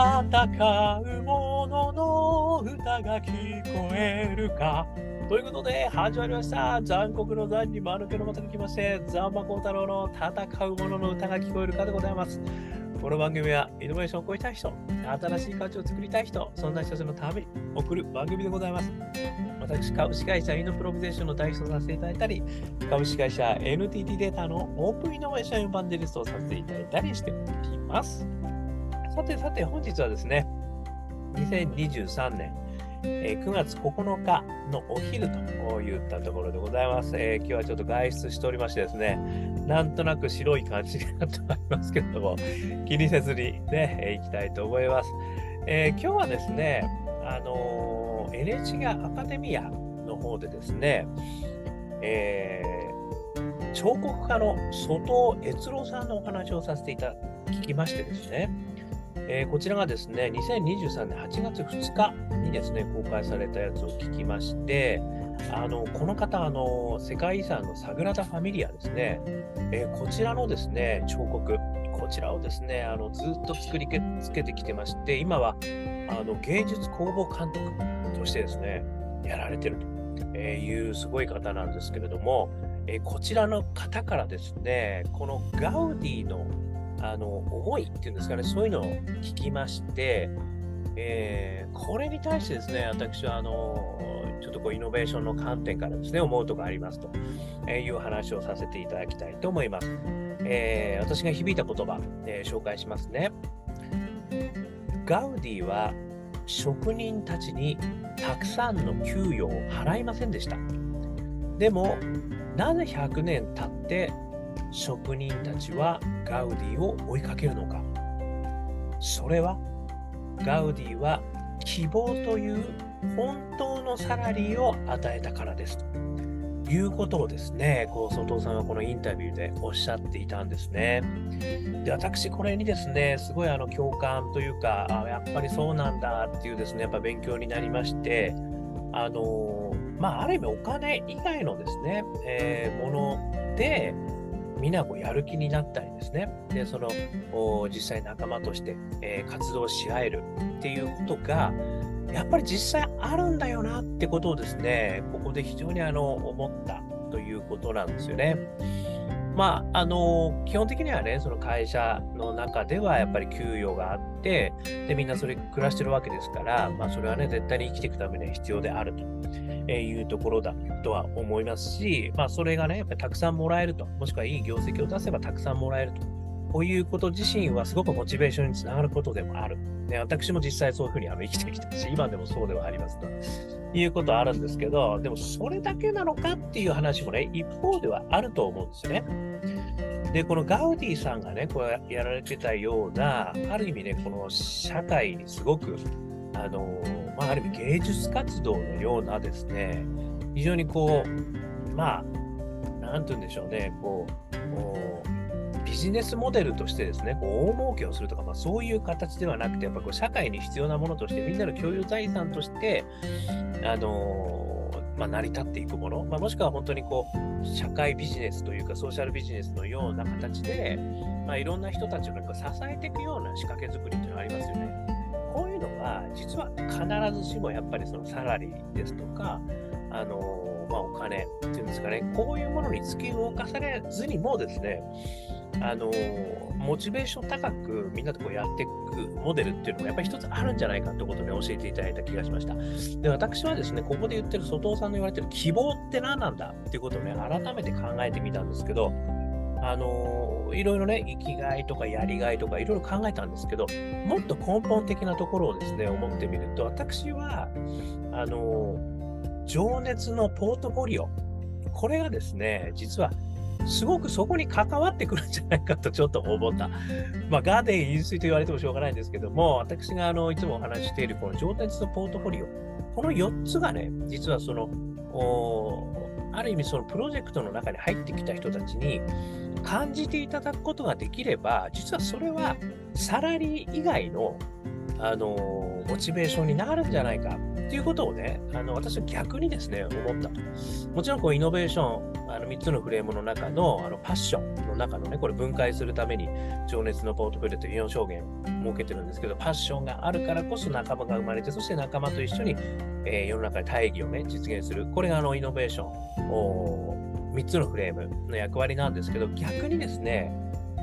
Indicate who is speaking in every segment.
Speaker 1: 戦う者の歌が聞こえるか。ということで、始まりました。残酷の残に丸けのまたに来まして、ザンマコウタロウの戦う者の歌が聞こえるかでございます。この番組はイノベーションを超えたい人、新しい価値を作りたい人、そんな人たちのために送る番組でございます。私、株式会社イノプロビゼーションの代表させていただいたり、株式会社 NTT データのオープンイノベーションエンバンデリストをさせていただいたりしております。さてさて、本日はですね、2023年、えー、9月9日のお昼といったところでございます、えー、今日はちょっと外出しておりましてですね、なんとなく白い感じになってまいりますけれども、気にせずにね、いきたいと思います。えー、今日はですね、あの NHK アカデミアの方でですね、え彫刻家の外尾悦郎さんのお話をさせていただきましてですね、えー、こちらがですね、2023年8月2日にですね、公開されたやつを聞きまして、あのこの方あの、世界遺産のサグラダ・ファミリアですね、えー、こちらのですね、彫刻、こちらをですね、あのずっと作りつけてきてまして、今はあの芸術工房監督としてですね、やられてると。いうすごい方なんですけれども、えー、こちらの方からですね、このガウディのあの思いっていうんですかね、そういうのを聞きまして、えー、これに対してですね、私はあのちょっとこうイノベーションの観点からですね、思うとこありますという話をさせていただきたいと思います。えー、私が響いた言葉、えー、紹介しますね。ガウディは職人たちにたくさんの給与を払いませんでした。でも、なぜ100年経って職人たちはガウディを追いかけるのか？それはガウディは希望という本当のサラリーを与えたからです。ということをですね、こう外尾さんはこのインタビューでおっしゃっていたんですね。で、私これにですね、すごいあの共感というか、あやっぱりそうなんだっていうですね、やっぱ勉強になりまして、あのまあ、ある意味お金以外のですね、えー、もので、みんなこうやる気になったりですね、でその実際仲間として、えー、活動し合えるっていうことが、やっぱり実際あるんだよなってことをですね、ここで非常にあの思ったということなんですよね。まあ、あの基本的にはね、その会社の中ではやっぱり給与があって、でみんなそれ暮らしてるわけですから、まあ、それはね、絶対に生きていくためには必要であると。いうところだとは思いますし、まあ、それがね、やっぱりたくさんもらえると、もしくはいい業績を出せばたくさんもらえると。こういうこと自身はすごくモチベーションにつながることでもある。ね、私も実際そういうふうにあの生きてきたし、今でもそうではありますということはあるんですけど、でもそれだけなのかっていう話もね、一方ではあると思うんですよね。で、このガウディさんがね、こうやられてたような、ある意味ね、この社会にすごくあのまあ、ある意味芸術活動のようなですね、非常にこう、まあ、なんて言うんでしょうね、こう、ビジネスモデルとしてですね、こう大儲けをするとか、まあ、そういう形ではなくて、やっぱこう社会に必要なものとして、みんなの共有財産として、あのまあ、成り立っていくもの、まあ、もしくは本当にこう社会ビジネスというかソーシャルビジネスのような形で、まあ、いろんな人たちを支えていくような仕掛け作りっていうのがありますよね。こういうのは、実は必ずしもやっぱりそのサラリーですとか、あのまあ、お金っていうんですかね、こういうものに突き動かされずにもですね、あのモチベーション高くみんなとこうやっていくモデルっていうのがやっぱり一つあるんじゃないかってことを、ね、教えていただいた気がしました。で、私はですね、ここで言ってる外尾さんの言われてる希望って何なんだっていうことをね、改めて考えてみたんですけど、あのいろいろね、生きがいとかやりがいとかいろいろ考えたんですけど、もっと根本的なところをですね、思ってみると、私は、あの情熱のポートフォリオ、これがですね、実はすごくそこに関わってくるんじゃないかとちょっと思った。まあ、ガーデン飲水と言われてもしょうがないんですけども、私があのいつもお話ししているこの情熱のポートフォリオ、この4つがね、実はその、ある意味そのプロジェクトの中に入ってきた人たちに感じていただくことができれば、実はそれはサラリー以外のあのモチベーションになるんじゃないかていうことをね、あの私は逆にですね、思ったと。もちろんこうイノベーション、あの3つのフレームの中のあのパッションの中のね、これ分解するために情熱のポートフォリオという4証言を設けてるんですけど、パッションがあるからこそ仲間が生まれて、そして仲間と一緒に、えー、世の中で大義をね、実現する。これがあのイノベーションを、3つのフレームの役割なんですけど、逆にですね、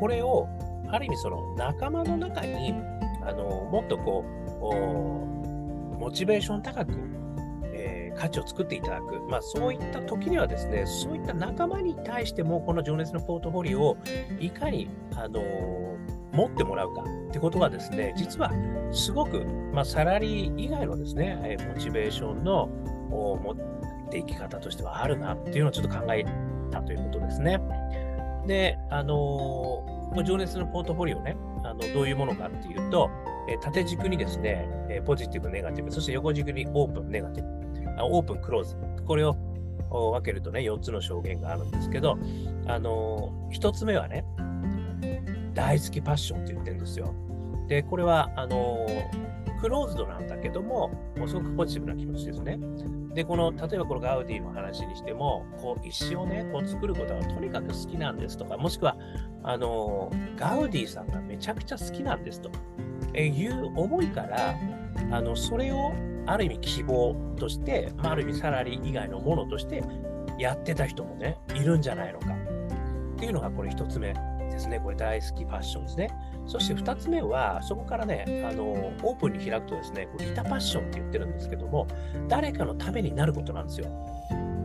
Speaker 1: これをある意味その仲間の中にあのもっとこうモチベーション高く、えー、価値を作っていただく、まあ、そういった時にはですねそういった仲間に対してもこの情熱のポートフォリオをいかに、あの持ってもらうかってことがですね実はすごく、まあ、サラリー以外のですね、えモチベーションの持っていき方としてはあるなっていうのをちょっと考えたということですね。で、あのー、情熱のポートフォリオね、あのどういうものかっていうと、え縦軸にですね、えポジティブ、ネガティブ、そして横軸にオープン、ネガティブ、あオープン、クローズ。これを分けるとね、4つの証言があるんですけど、あの、1つ目はね、大好きパッションって言ってるんですよ。で、これは、あの、クローズドなんだけども、もすごくポジティブな気持ちですね。で、この、例えばこのガウディの話にしても、こう、石をね、こう作ることがとにかく好きなんですとか、もしくは、あの、ガウディさんがめちゃくちゃ好きなんですと。いう思いから、あの、それをある意味希望として、まあ、ある意味サラリー以外のものとしてやってた人もね、いるんじゃないのか。っていうのがこれ一つ目。ですね。これ大好きファッションですね。そして2つ目は、そこからね、あのオープンに開くとですね、リタパッションって言ってるんですけども、誰かのためになることなんですよ。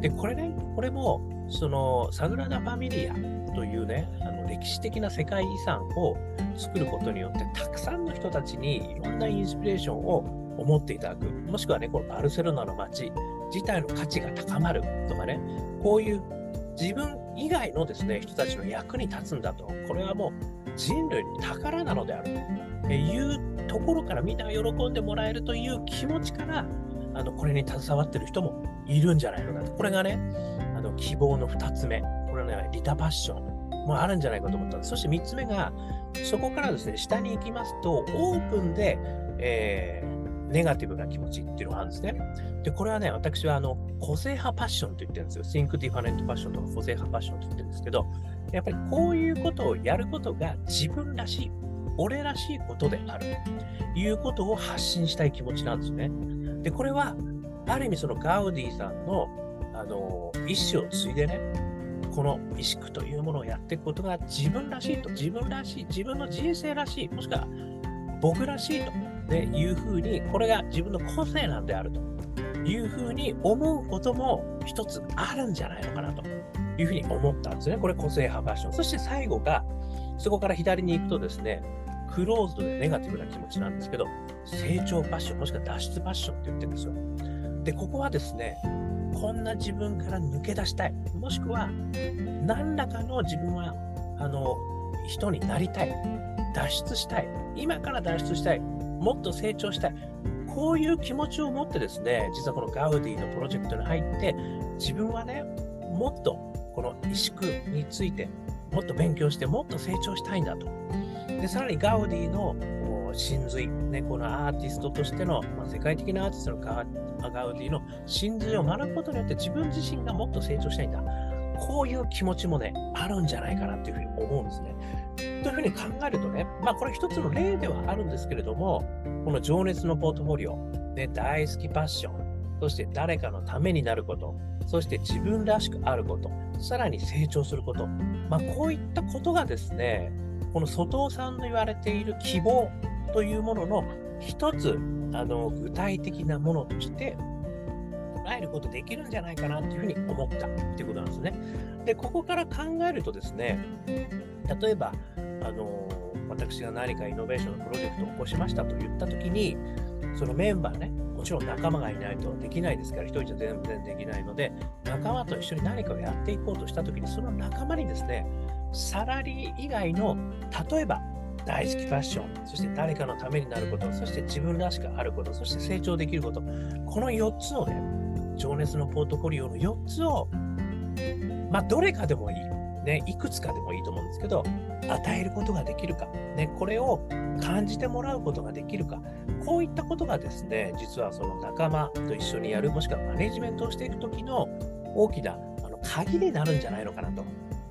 Speaker 1: で、これね、これも、そのサグラダ・ファミリアというね、あの歴史的な世界遺産を作ることによって、たくさんの人たちにいろんなインスピレーションを思っていただく、もしくはね、このバルセロナの街自体の価値が高まるとかね、こういう自分以外のですね、人たちの役に立つんだと、これはもう人類の宝なのであるというところからみんなが喜んでもらえるという気持ちからあのこれに携わってる人もいるんじゃないのかと。これがね、あの希望の2つ目。これはね、リタパッションもあるんじゃないかと思ったんです。そして3つ目が、そこからですね、下に行きますと、オープンで、えー、ネガティブな気持ちっていうのがあるんですね。で、これはね、私はあの個性派パッションと言ってるんですよ。Think Different パッションとか個性派パッションと言ってるんですけど、やっぱりこういうことをやることが自分らしい、俺らしいことであるということを発信したい気持ちなんですね。で、これは、ある意味そのガウディさんの、あの、意思を継いでね、この意識というものをやっていくことが自分らしいと、自分らしい、自分の人生らしい、もしくは僕らしいと、ね、いうふうに、これが自分の個性なんであるというふうに思うことも一つあるんじゃないのかなというふうに思ったんですね。これ個性派ファッション。そして最後が、そこから左に行くとですね、クローズドでネガティブな気持ちなんですけど、成長ファッション、もしくは脱出ファッションって言ってるんですよ。で、ここはですね、こんな自分から抜け出したい。もしくは、何らかの自分は、あの、人になりたい。脱出したい。今から脱出したい。もっと成長したい。こういう気持ちを持ってですね、実はこのガウディのプロジェクトに入って、自分はね、もっとこの萎縮についてもっと勉強してもっと成長したいんだと。でさらにガウディの真髄、ね、このアーティストとしての、まあ、世界的なアーティストのガガウディの真髄を学ぶことによって自分自身がもっと成長したいんだ。こういう気持ちもね、あるんじゃないかなっていうふうに思うんですね。というふうに考えるとね、まあこれ一つの例ではあるんですけれども、この情熱のポートフォリオ、ね、大好きパッション、そして誰かのためになること、そして自分らしくあること、さらに成長すること、まあ、こういったことがですね、この外尾さんの言われている希望というものの一つ、あの具体的なものとして捉えることできるんじゃないかなというふうに思ったっていうことなんですね。で、ここから考えるとですね、例えば、あの私が何かイノベーションのプロジェクトを起こしましたと言ったときに、そのメンバーね、もちろん仲間がいないとできないですから、一人じゃ全然できないので、仲間と一緒に何かをやっていこうとしたときに、その仲間にですね、サラリー以外の、例えば大好きファッション、そして誰かのためになること、そして自分らしくあること、そして成長できること、この4つをね、情熱のポートフォリオの4つを、まあ、どれかでもいい、ね、いくつかでもいいと思うんですけど、与えることができるか、ね、これを感じてもらうことができるか、こういったことがですね、実はその仲間と一緒にやる、もしくはマネジメントをしていくときの大きなあの鍵になるんじゃないのかなと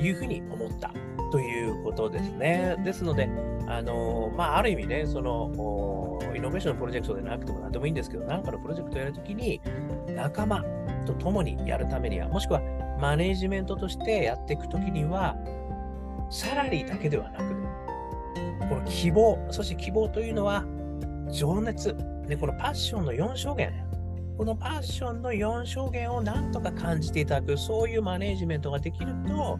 Speaker 1: いうふうに思った。ということですね。ですので、あのまあ、ある意味ね、そのイノベーションのプロジェクトでなくても何でもいいんですけど、何かのプロジェクトをやるときに、仲間と共にやるためには、もしくはマネージメントとしてやっていくときには、サラリーだけではなく、この希望、そして希望というのは、情熱、でこのパッションの4証言、このパッションの4証言をなんとか感じていただく、そういうマネジメントができると、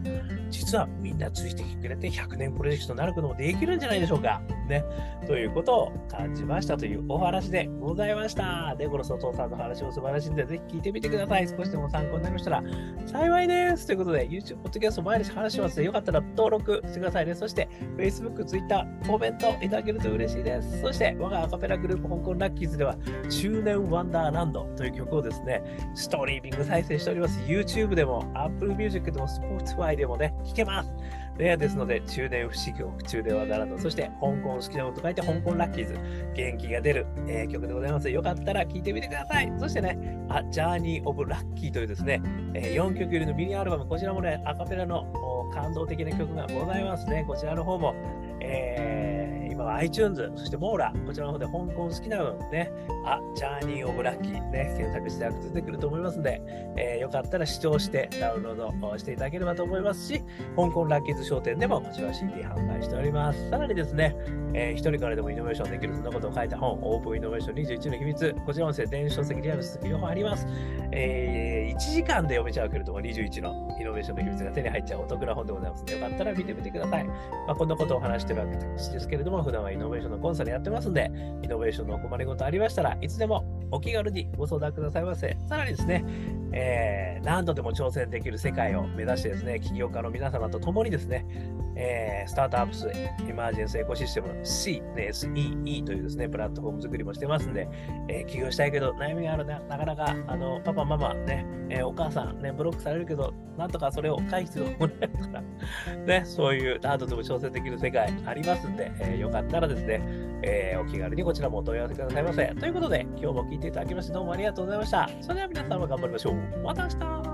Speaker 1: 実はみんなついてきてくれて100年プロジェクトになることもできるんじゃないでしょうか。ね。ということを感じましたというお話でございました。で、この外さんの話も素晴らしいんで、ぜひ聞いてみてください。少しでも参考になりましたら幸いです。ということで、YouTube、Podcast 毎日話しますので、よかったら登録してくださいね。そして、Facebook、Twitter、コメントいただけると嬉しいです。そして、我がアカペラグループ香港ラッキーズでは、中年ワンダーランドという曲をですね、ストリーミング再生しております。YouTube でも、Apple Music でも、Spotify でもね、聴けます。レア、ですので、中年不思議を中ではならぬ、そして香港好きなこと書いて香港ラッキーズ、元気が出る、えー、曲でございます。よかったら聴いてみてください。そしてね、あジャーニー・オブ・ラッキーというですね、えー、4曲入りのミニアルバム、こちらもね、アカペラの感動的な曲がございますね。こちらの方も、えー今は iTunes、そしてモーラ、こちらの方で香港好きな分ね、あ、ジャーニー・オブ・ラッキーね、検索して出てくると思いますので、えー、よかったら視聴してダウンロードしていただければと思いますし、香港ラッキーズ商店でもこちら CD 販売しております。さらにですね、えー、一人からでもイノベーションできるそんなことを書いた本、オープンイノベーション21の秘密、こちらもですね、電子書籍リアル続き両方あります。えー、1時間で読めちゃうけれども、21のイノベーションの秘密が手に入っちゃうお得な本でございますので、よかったら見てみてください。まあ、こんなことを話してるわけですけれども、普段はイノベーションのコンサルやってますんで、イノベーションのお困りごとありましたらいつでもお気軽にご相談くださいませ。さらにですね、えー、何度でも挑戦できる世界を目指してですね、起業家の皆様と共にですね、えー、スタートアップスエマージェンスエコシステムの C、ね、SEE というですね、プラットフォーム作りもしてますんで、えー、起業したいけど悩みがあるな、なかなか、あの、パパ、ママ、ね、えー、お母さん、ね、ブロックされるけど、なんとかそれを回避する方法ないとか、ね、そういう何度でも挑戦できる世界ありますんで、えー、よかったらですね、え、お気軽にこちらもお問い合わせくださいませ。ということで、今日も聞いていただきましてどうもありがとうございました。それでは皆さんも頑張りましょう。また明日